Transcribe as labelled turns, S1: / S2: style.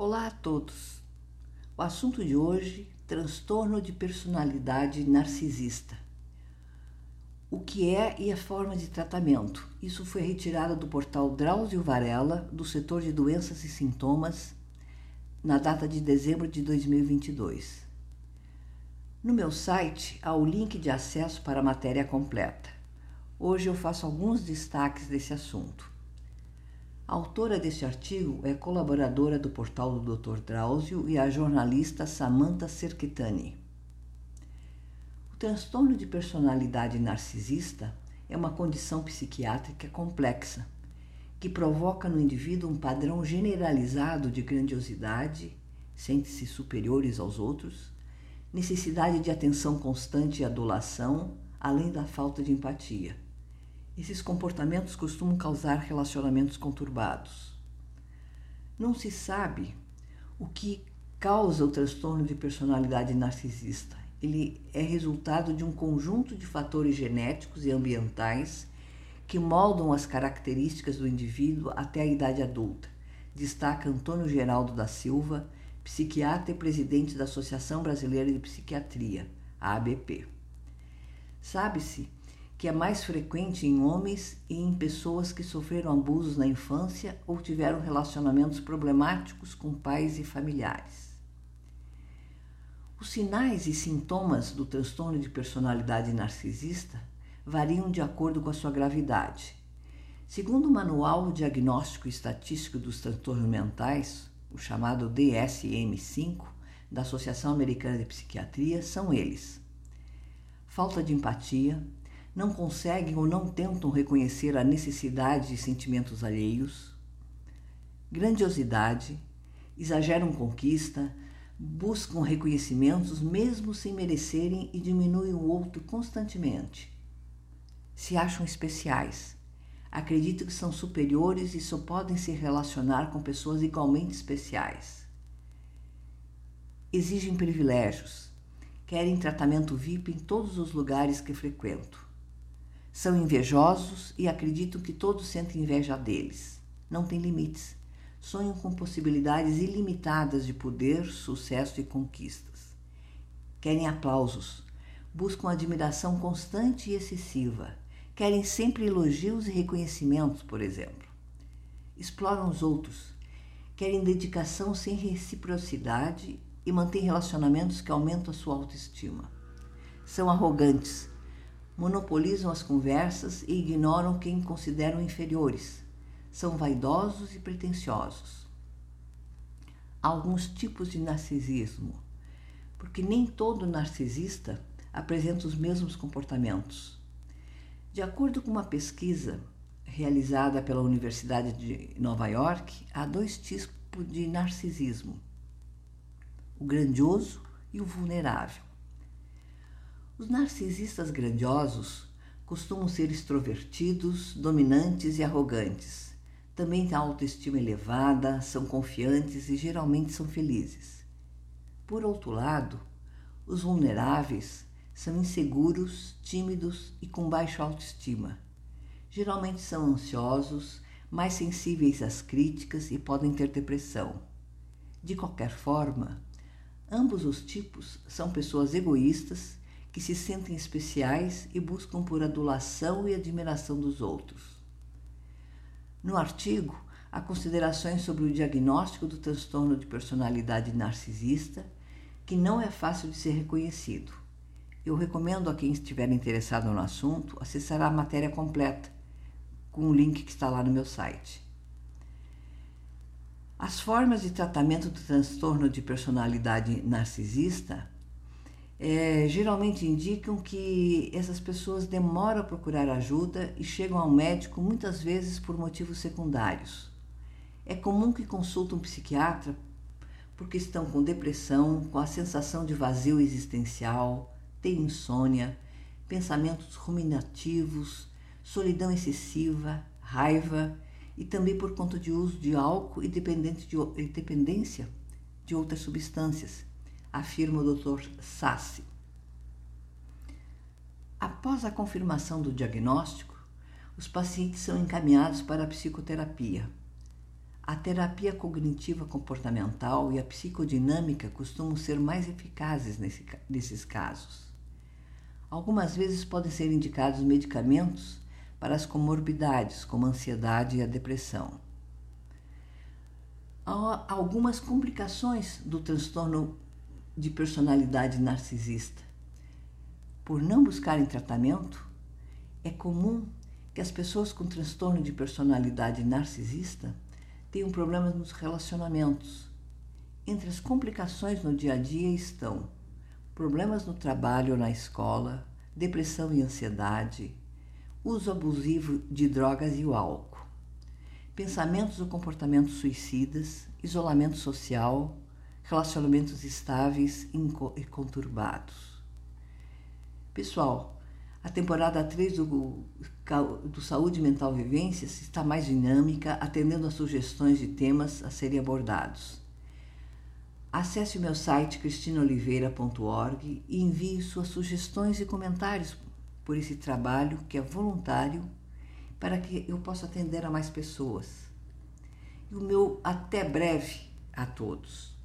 S1: Olá a todos. O assunto de hoje: transtorno de personalidade narcisista. O que é e a forma de tratamento. Isso foi retirado do portal Drauzio Varela, do setor de doenças e sintomas, na data de dezembro de 2022. No meu site há o link de acesso para a matéria completa. Hoje eu faço alguns destaques desse assunto. A autora deste artigo é colaboradora do portal do Dr. Drauzio e a jornalista Samantha Serquitani. O transtorno de personalidade narcisista é uma condição psiquiátrica complexa que provoca no indivíduo um padrão generalizado de grandiosidade, sente-se superiores aos outros, necessidade de atenção constante e adulação, além da falta de empatia. Esses comportamentos costumam causar relacionamentos conturbados. Não se sabe o que causa o transtorno de personalidade narcisista. Ele é resultado de um conjunto de fatores genéticos e ambientais que moldam as características do indivíduo até a idade adulta, destaca Antônio Geraldo da Silva, psiquiatra e presidente da Associação Brasileira de Psiquiatria, a ABP. Sabe-se que é mais frequente em homens e em pessoas que sofreram abusos na infância ou tiveram relacionamentos problemáticos com pais e familiares. Os sinais e sintomas do transtorno de personalidade narcisista variam de acordo com a sua gravidade. Segundo o Manual Diagnóstico e Estatístico dos Transtornos Mentais, o chamado DSM-5, da Associação Americana de Psiquiatria, são eles: falta de empatia, não conseguem ou não tentam reconhecer a necessidade de sentimentos alheios, grandiosidade, exageram conquista, buscam reconhecimentos mesmo sem merecerem e diminuem o outro constantemente. Se acham especiais, acreditam que são superiores e só podem se relacionar com pessoas igualmente especiais. Exigem privilégios, querem tratamento VIP em todos os lugares que frequentam são invejosos e acreditam que todos sentem inveja deles. Não têm limites. Sonham com possibilidades ilimitadas de poder, sucesso e conquistas. Querem aplausos. Buscam admiração constante e excessiva. Querem sempre elogios e reconhecimentos, por exemplo. Exploram os outros. Querem dedicação sem reciprocidade e mantêm relacionamentos que aumentam a sua autoestima. São arrogantes monopolizam as conversas e ignoram quem consideram inferiores. São vaidosos e pretensiosos. Há alguns tipos de narcisismo, porque nem todo narcisista apresenta os mesmos comportamentos. De acordo com uma pesquisa realizada pela Universidade de Nova York, há dois tipos de narcisismo: o grandioso e o vulnerável. Os narcisistas grandiosos costumam ser extrovertidos, dominantes e arrogantes. Também têm autoestima elevada, são confiantes e geralmente são felizes. Por outro lado, os vulneráveis são inseguros, tímidos e com baixa autoestima. Geralmente são ansiosos, mais sensíveis às críticas e podem ter depressão. De qualquer forma, ambos os tipos são pessoas egoístas que se sentem especiais e buscam por adulação e admiração dos outros. No artigo, há considerações sobre o diagnóstico do transtorno de personalidade narcisista, que não é fácil de ser reconhecido. Eu recomendo a quem estiver interessado no assunto acessar a matéria completa, com o link que está lá no meu site. As formas de tratamento do transtorno de personalidade narcisista é, geralmente indicam que essas pessoas demoram a procurar ajuda e chegam ao médico muitas vezes por motivos secundários. É comum que consultem um psiquiatra porque estão com depressão, com a sensação de vazio existencial, têm insônia, pensamentos ruminativos, solidão excessiva, raiva e também por conta de uso de álcool e dependência de outras substâncias afirma o Dr. Sassi. Após a confirmação do diagnóstico, os pacientes são encaminhados para a psicoterapia. a terapia cognitiva comportamental e a psicodinâmica costumam ser mais eficazes nesse, nesses casos. Algumas vezes podem ser indicados medicamentos para as comorbidades, como a ansiedade e a depressão. Há algumas complicações do transtorno de personalidade narcisista. Por não buscarem tratamento, é comum que as pessoas com transtorno de personalidade narcisista tenham problemas nos relacionamentos. Entre as complicações no dia a dia estão problemas no trabalho ou na escola, depressão e ansiedade, uso abusivo de drogas e o álcool, pensamentos ou comportamentos suicidas, isolamento social, relacionamentos estáveis e conturbados. Pessoal, a temporada 3 do, do Saúde Mental Vivências está mais dinâmica, atendendo a sugestões de temas a serem abordados. Acesse o meu site cristinoliveira.org e envie suas sugestões e comentários por esse trabalho que é voluntário para que eu possa atender a mais pessoas. E o meu até breve a todos.